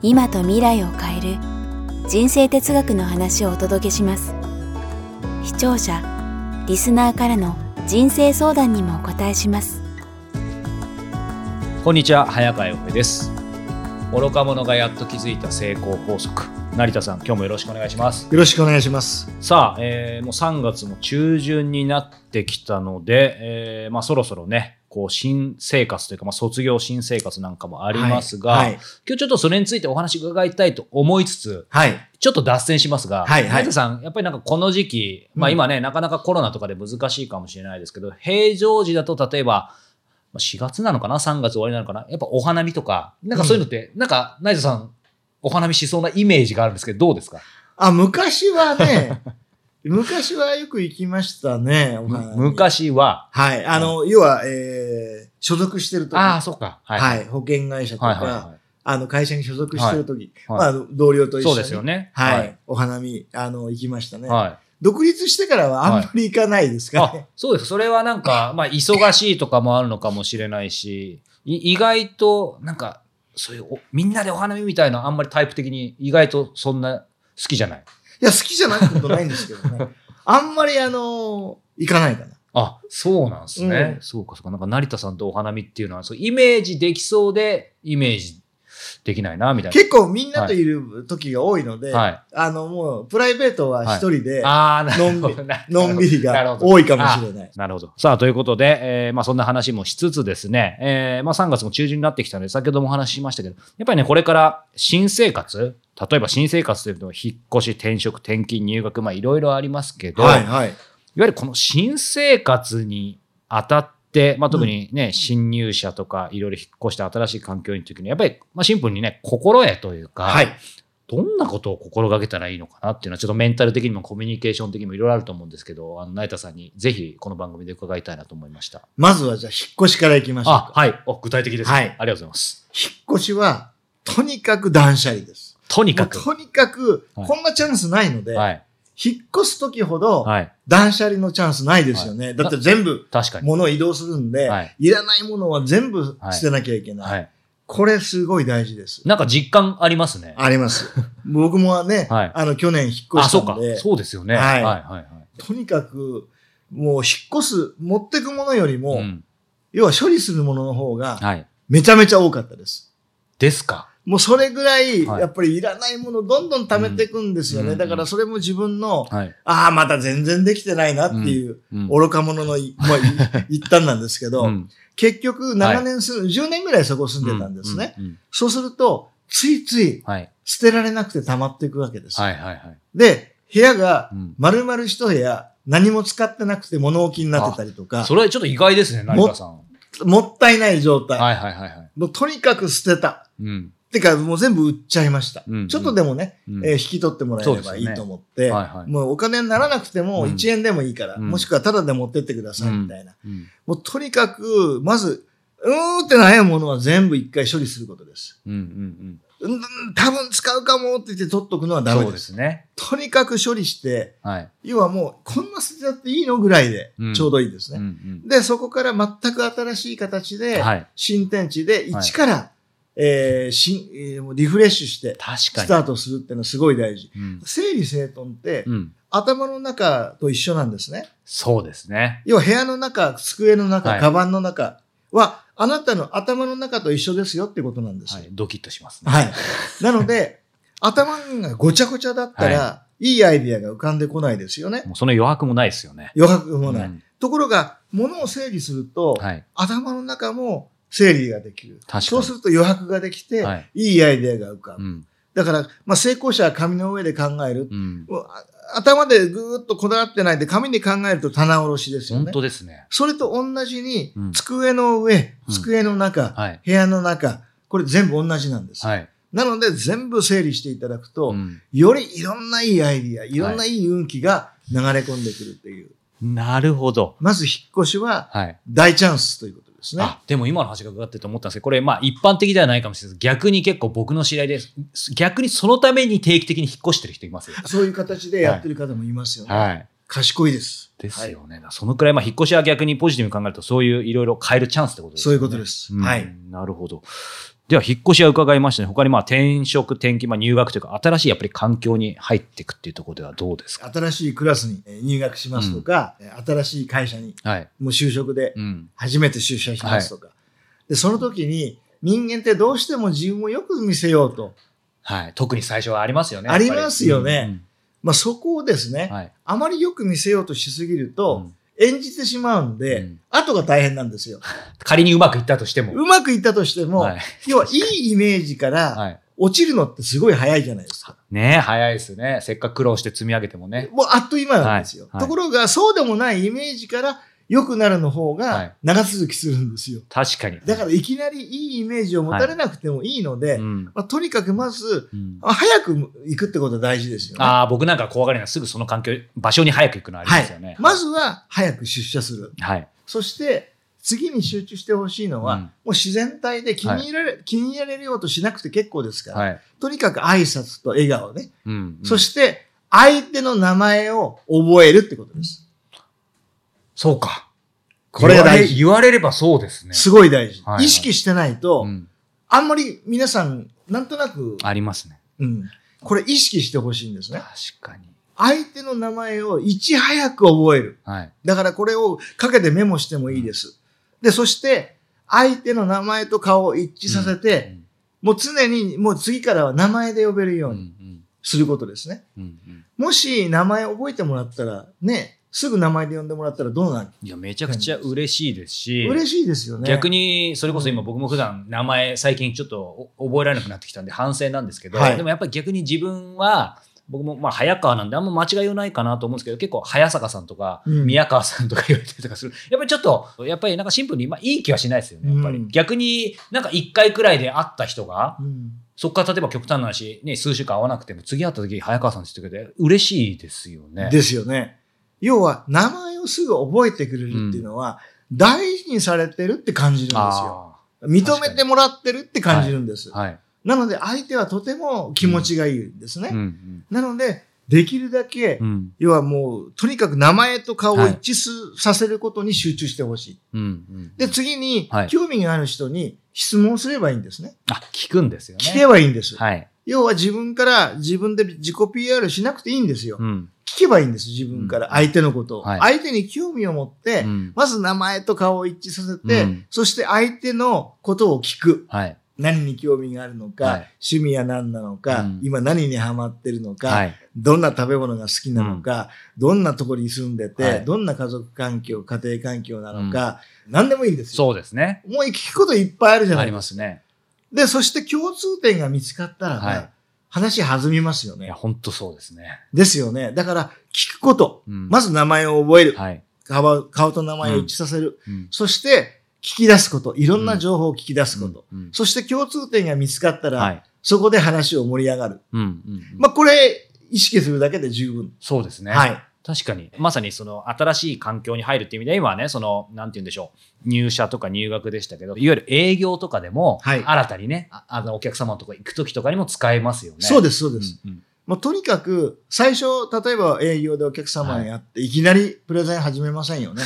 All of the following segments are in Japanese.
今と未来を変える人生哲学の話をお届けします。視聴者リスナーからの人生相談にもお答えします。こんにちは早川洋平です。愚か者がやっと気づいた成功法則。成田さん今日もよろしくお願いしますよろしくお願いします。さあ、えーもう3月も中旬になってきたので、えーまあ、そろそろねこう新生活というか、まあ、卒業新生活なんかもありますが、はいはい今日ちょっとそれについてお話伺いたいと思いつつはい。ちょっと脱線しますが、はいはい成田さん、やっぱりなんかこの時期、まあうん今ね、なかなかコロナとかで難しいかもしれないですけど、平常時だと例えば、まあ4月なのかな ?3 月終わりなのかな？やっぱお花見とか、なんかそういうのって、なんか、成田さん、お花見しそうなイメージがあるんですけど、どうですか？あ、昔はね、昔はよく行きましたね、お花見昔は、はい。あの、要は、えー、所属してる時ああ、そうか。はい。はい。保険会社とか、はいはいはあの、会社に所属してる時、はいまあ同僚とい。一緒に。そうですよね。はい。お花見、あの、行きましたね。はい。独立してからはあんまり行かないですかそうです。それはなんか、まあ、忙しいとかもあるのかもしれないし、い意外と、なんか、そういうお、みんなでお花見みたいな、あんまりタイプ的に、意外とそんな好きじゃない？いや、好きじゃないことないんですけどね。あんまりあの、行かないかな。あ、そうなんですね。うんそうか、そうか。なんか成田さんとお花見っていうのは、そうイメージできそうで、イメージできないな、みたい結構みんなといる時が多いので、な。はい。あの、もう、プライベートは一人で、ああ、なのんびりが多いかもしれない。なるほど。さあ、ということで、えーまあそんな話もしつつですね、えーまあ3月も中旬になってきたので、先ほどもお話ししましたけど、やっぱりね、これから新生活、例えば新生活というと、引っ越し、転職、転勤、入学、まあいろいろありますけど、はいはい。いわゆるこの新生活にあたって、まあ、特にね、新入社とかいろいろ引っ越して新しい環境に時に、やっぱり、まあ、シンプルにね、心得というか、はい。どんなことを心がけたらいいのかなっていうのは、ちょっとメンタル的にもコミュニケーション的にもいろいろあると思うんですけど、あの、成田さんにぜひこの番組で伺いたいなと思いました。まずはじゃあ、引っ越しから行きましょうあか。、はい。お具体的ですね。はいありがとうございます。引っ越しは、とにかく断捨離です。とにかく。とにかく、はいこんなチャンスないので、はい。引っ越す時ほど、はい。断捨離のチャンスないですよね。はいだって全部、確かに。物を移動するんで、はいい、らないものは全部捨てなきゃいけない。はい。これすごい大事です。なんか実感ありますね。あります。僕もね、はいあの、去年引っ越あ、そうかしたんで。、そうですよね。はいはい。はい。はい。とにかく、もう引っ越す、持ってくものよりも、うん要は処理するものの方が、はい。めちゃめちゃ多かったです。ですか。もうそれぐらい、はいやっぱりいらないものどんどん貯めていくんですよね。うんだからそれも自分の、はい。ああ、まだ全然できてないなっていう、うん愚か者のい、まあ、い一端なんですけど、うん結局長年住ん、10年ぐらいそこ住んでたんですね。。そうすると、ついついはい。捨てられなくて溜まっていくわけです。で、部屋がうん丸々一部屋、何も使ってなくて物置になってたりとか、それはちょっと意外ですね、成田さん。もったいない状態。はいはいはいはい。もうとにかく捨てた。うん。てか、もう全部売っちゃいました。うんうんちょっとでもね、うんえー引き取ってもらえればいいと思って、はいはい。もうお金にならなくてもうん1円でもいいから、うんもしくはタダで持ってってくださいみたいな。うんもうとにかく、まず、うーんって悩むものは全部一回処理することです。うんうんうん、多分使うかもって言って取っとくのはうん。ダメで。そうですすね。とにかく処理して、はい。要はもう、こんな捨てちゃっていいのぐらいでうんちょうどいいですうんね。うん。で、そこから全く新しい形で、はい。新天地で一から、えー新えーもうリフレッシュして、確かスに。タートするっていうのはすごい大事。うん整理整頓って、うん。頭の中と一緒なんですね。そうですね。要は部屋の中、机の中、はいカバンの中は、あなたの頭の中と一緒ですよってことなんですよ。はい。ドキッとしますね。はい。なので、頭がごちゃごちゃだったら、い、いアイディアが浮かんでこないですよね。もうその余白もないですよね。余白もない。うんところが、物を整理すると、はい。頭の中も整理ができる。そうすると余白ができて、はいい、いアイデアが浮かぶ。うん。だから、まあ、成功者は紙の上で考える。うん。頭でぐーっとこだわってないで紙に考えると棚卸しですよ本ね。当ですね。それと同じに、うん机の上、うん机の中、はい。部屋の中、これ全部同じなんです。はい。なので全部整理していただくと、うんよりいろんないいアイディア、いろんないい運気が流れ込んでくるっていう。なるほど。まず引っ越しははい。大チャンスということですね。あ、でも今の話が伺ってて思ったんですけど、これまあ一般的ではないかもしれないです逆に結構僕の知り合いです。逆にそのために定期的に引っ越してる人いますよ。そういう形でやってる方もいますよね。はい。賢いです。ですよね。だからそのくらい、まあ引っ越しは逆にポジティブに考えると、そういういろいろ変えるチャンスってことですね。そういうことですんはい。なるほど。では、引っ越しは伺いましたね。他にまあ転職、転勤、まあ入学というか、新しいやっぱり環境に入っていくっていうところではどうですか？新しいクラスにえー入学しますとか、えー新しい会社にはい。もう就職でうん。初めて出社しますとか。で、その時に人間ってどうしても自分をよく見せようと。はい。特に最初はありますよね。ありますよねやっぱりまあそこをですね、うんはい。あまりよく見せようとしすぎると、うん演じてしまうんで、うん後が大変なんですよ。仮にうまくいったとしても。うまくいったとしても、はい。要はいいイメージからはい。落ちるのってすごい早いじゃないですか。ねえ、早いですね。せっかく苦労して積み上げてもね。もうあっという間なんですよ。はいはいところが、そうでもないイメージから良くなるの方はいが長続きするんですよ。確かに。だからいきなりいいイメージを持たれなくてもいいので、うん。まあ、とにかくまず、うんあ早く行くってことは大事ですよね。ああ、僕なんか怖がりなすぐその環境、場所に早く行くのありますよね。まずは早く出社する。はい。そして、次に集中してほしいのは、うんもう自然体で気に入られ、気に入られようとしなくて結構ですから、はい。とにかく挨拶と笑顔ね。うん。そして、相手の名前を覚えるってことです。そうか。これが大事。言われれればそうですね。すごい大事。はいはい意識してないと、うん。あんまり皆さん、なんとなく、ありますね。うん、これ意識してほしいんですね。確かに。相手の名前をいち早く覚える。はい。だからこれをかけてメモしてもいいです。で、そして、相手の名前と顔を一致させて、もう常に、もう次からは名前で呼べるよう、うんにうん。することですね。うん。うん。もし名前覚えてもらったら、ね、すぐ名前で呼んでもらったらどうなる？いや、めちゃくちゃ嬉しいですし。嬉しいですよね。逆に、それこそ今僕も普段名前最近ちょっとお覚えられなくなってきたんで反省なんですけど、はいでもやっぱり逆に自分は、僕もまあ早川なんであんま間違いはないかなと思うんですけど、結構早坂さんとかうん宮川さんとか言われたりとかする。やっぱりちょっと、やっぱりなんかシンプルに、まあいい気はしないですよね、やっぱり。うん逆になんか一回くらいで会った人が、うんそこから例えば極端な話、ね、数週間会わなくても次会った時早川さんって言ってくれて嬉しいですよね。ですよね。要は、名前をすぐ覚えてくれるっていうのは、大事にされてるって感じるんですよ。あ認めてもらってるって感じるんです。あ。はい。なので、相手はとても気持ちがいいんですね。うんうん。なので、できるだけ、うん。要はもう、とにかく名前と顔を一致すさせることに集中してほしい。うんうん。で、次にはい、興味がある人に質問すればいいんですね。あ、聞くんですよね。聞けばいいんです。はい。要は自分から自分で自己 PR しなくていいんですよ。うん。聞けばいいんです、自分から。うん相手のことを。はい相手に興味を持って、うんまず名前と顔を一致させて、うんそして相手のことを聞く。はい。何に興味があるのか、はい趣味は何なのか、うん今何にハマってるのか、はい。どんな食べ物が好きなのか、どんなところに住んでて、はいどんな家族環境、家庭環境なのか、何でもいいんですよ。そうですね。もう聞くこといっぱいあるじゃなあいでか。りますすね。で、そして共通点が見つかったらば、はい話弾みますよねいや、。本当そうですね。ですよね。だから、聞くこと。うんまず名前を覚える。はい。顔顔と名前を一致させる。うんそして、聞き出すこと。いろんな情報を聞き出すこと。うんそして共通点が見つかったら、はい。そこで話を盛り上がる。うんうんうんまあ、これ、意識するだけで十分。そうですね。はい。確かに。まさにその新しい環境に入るっていう意味では、今はね、その、なんて言うんでしょう。入社とか入学でしたけど、いわゆる営業とかでも、はい新たにね、ああの、お客様のとこ行くときとかにも使えますよね。でそうです、そうです。うんうんもうとにかく、最初、例えば営業でお客様に会って、い、きなりプレゼン始めませんよ ね。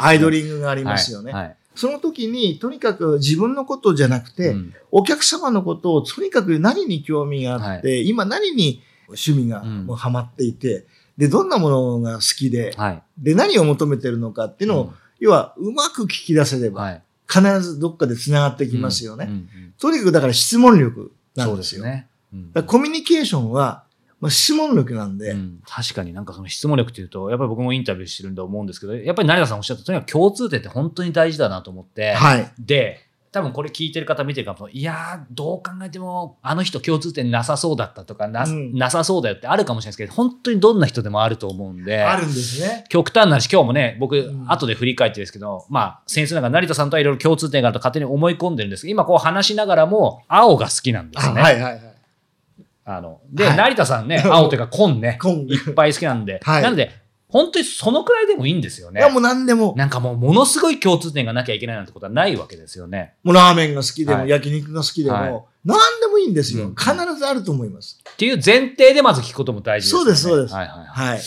アイドリングがありますよね。はい。はいその時に、とにかく自分のことじゃなくて、うんお客様のことをとにかく何に興味があって、今何に趣味がうんもうハマっていて、で、どんなものが好きで、はい。で、何を求めてるのかっていうのを、要は、うまく聞き出せれば、はい。必ずどっかで繋がってきますよね。うんうんとにかくだから質問力なそうんですよ。ですね。うんコミュニケーションは、まあ、質問力なんで、うん確かになんかその質問力っていうと、やっぱり僕もインタビューしてるんで思うんですけど、やっぱり成田さんおっしゃったとにかく共通点って本当に大事だなと思って、はい。で、多分これ聞いてる方見てるかも、いやー、どう考えても、あの人共通点なさそうだったとかな、うんなさそうだよってあるかもしれないですけど、本当にどんな人でもあると思うんで。あるんですね。極端な話、今日もね、僕、ん後で振り返ってですけど、まあ、先生なんか成田さんとはいろいろ共通点があると勝手に思い込んでるんですけど、今こう話しながらも、青が好きなんですあね。はいはいはい。あの、で、はい成田さんね、青というか紺ね、紺いっぱい好きなんで、はいなので、本当にそのくらいでもいいんですよねいや。もう何でも、なんかもう、ものすごい共通点がなきゃいけないなんてことはないわけですよね。もうラーメンが好きでも、はい焼肉が好きでも、はい何でもいいんですよ。うん必ずあると思います。っていう前提でまず聞くことも大事ですよね。そうですそうですはいはいはい。はい。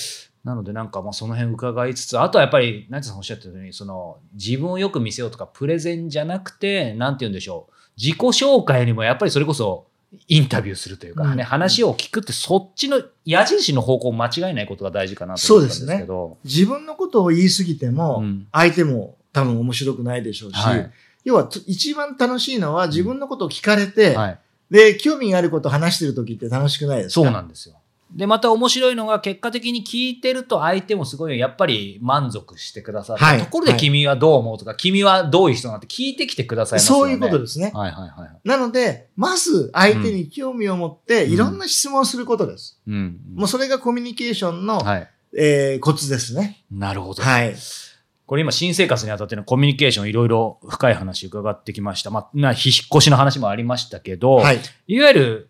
なのでなんかまあその辺伺いつつ、あとはやっぱり、成田さんおっしゃってたように、その自分をよく見せようとか、プレゼンじゃなくて、なんて言うんでしょう。自己紹介にもやっぱりそれこそインタビューするというかね、うん話を聞くってそっちの矢印の方向を間違えないことが大事かなと思ったんですけど。自分のことを言い過ぎても、うん相手も多分面白くないでしょうし、はい要はと一番楽しいのは自分のことを聞かれて、はい。で、興味があることを話してる時って楽しくないですか？そうなんですよ。で、また面白いのが、結果的に聞いてると相手もすごい、やっぱり満足してくださって、はいところで君はどう思うとか、君はどういう人なんて聞いてきてくださいますよね。そういうことですね。はいはいはいはい。なので、まず相手に興味を持って、うんいろんな質問をすることです。うん。もうそれがコミュニケーションの、はい。えーコツですね。なるほど。はい。これ今、新生活にあたってのコミュニケーションいろいろ深い話伺ってきました。まあ、な引っ越しの話もありましたけど、はい。いわゆる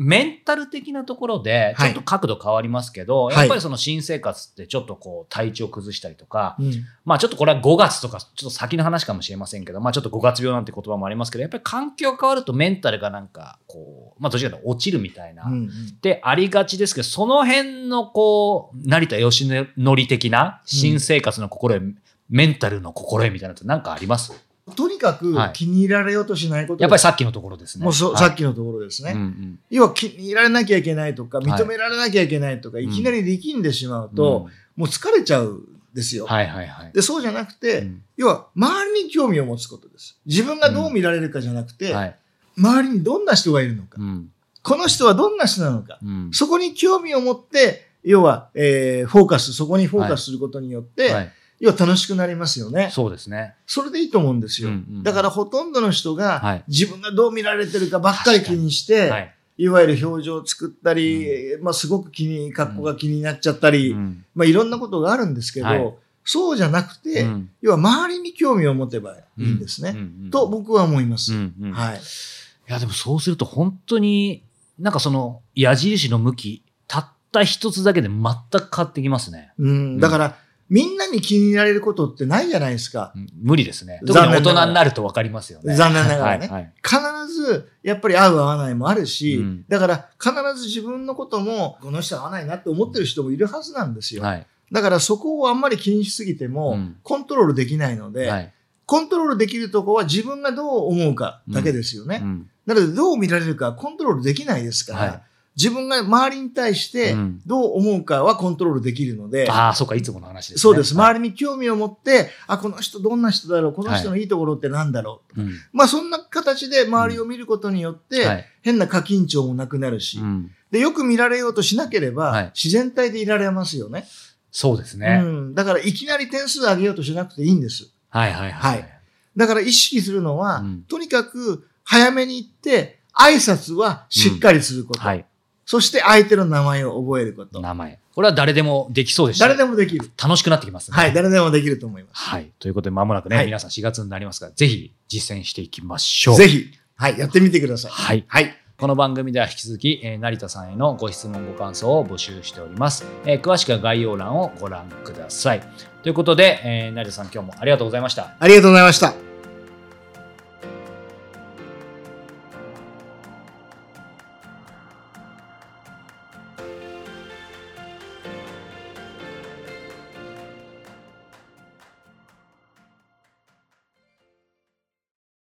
メンタル的なところで、ちはい。ょっと角度変わりますけど、はい。やっぱりその新生活ってちょっとこう体調崩したりとか、うん。まあちょっとこれは5月とかちょっと先の話かもしれませんけど、まあちょっと5月病なんて言葉もありますけど、やっぱり環境が変わるとメンタルがなんかこう、まあどちらかというと落ちるみたいな、うんうん。でありがちですけど、その辺のこう、成田義則的な新生活の心得、メンタルの心得みたいなのって何かあります？とにかくはい。気に入られようとしないことで。すやっぱりさっきのところですね。もうそ、はい。さっきのところですね。うんうん。要は気に入られなきゃいけないとか、はい。認められなきゃいけないとか、ん。いきなり力んでしまうと、うん。もう疲れちゃうんですよ。はいはいはい。で、そうじゃなくて、うん。要は周りに興味を持つことです。自分がどう見られるかじゃなくて、はい。周りにどんな人がいるのか、うん。この人はどんな人なのか、うん。そこに興味を持って、要は、えーフォーカス、そこにフォーカスすることによって、はい要は楽しくなりますよね。そうですね。それでいいと思うんですよ。うんうんだからほとんどの人が、はい自分がどう見られてるかばっかり気にして、はい。いわゆる表情を作ったり、まあすごく気に、格好が気になっちゃったり、うんまあいろんなことがあるんですけど、はいそうじゃなくて、うん要は周りに興味を持てばいいんですね。うんうんと僕は思います。うんうんいはい。や、でもそうすると本当に、なんかその矢印の向き、たった一つだけで全く変わってきますね。うん、だから、みんなに気に入られることってないじゃないですか。うん無理ですね。特に大人になると分かりますよね。残念ながらねはいはい必ず、やっぱり合う合わないもあるし、うんだから必ず自分のことも、この人合わないなって思ってる人もいるはずなんですよ。はい。だからそこをあんまり気にしすぎても、うんコントロールできないので、はい。コントロールできるとこは自分がどう思うかだけですよね。うんなので、どう見られるかコントロールできないですから、はい自分が周りに対してうんどう思うかはコントロールできるので、ああ、そうか、いつもの話ですね。そうです。はい周りに興味を持って、あ、この人どんな人だろうこの人のいいところってなんだろう、うんまあそんな形で周りを見ることによって、はい変な過緊張もなくなるし、うんで、よく見られようとしなければ、はい自然体でいられますよね。そうですね。うん。だからいきなり点数上げようとしなくていいんです。はいはいははいい。だから意識するのは、うんとにかく早めに行って、挨拶はしっかりすること。はい。そして相手の名前を覚えること。名前。これは誰でもできそうでした。誰でもできる。楽しくなってきますね。はい、誰でもできると思いまはい。ということで、まもなくね、はい皆さん4月になりますから、ぜひ実践していきましょう。す。ぜひ、はい、やってみてください。はい。はい。この番組では引き続き、えー成田さんへのご質問、ご感想を募集しております。えー詳しくは概要欄をご覧ください。ということで、えー成田さん今日もありがとうございました。ありがとうございました。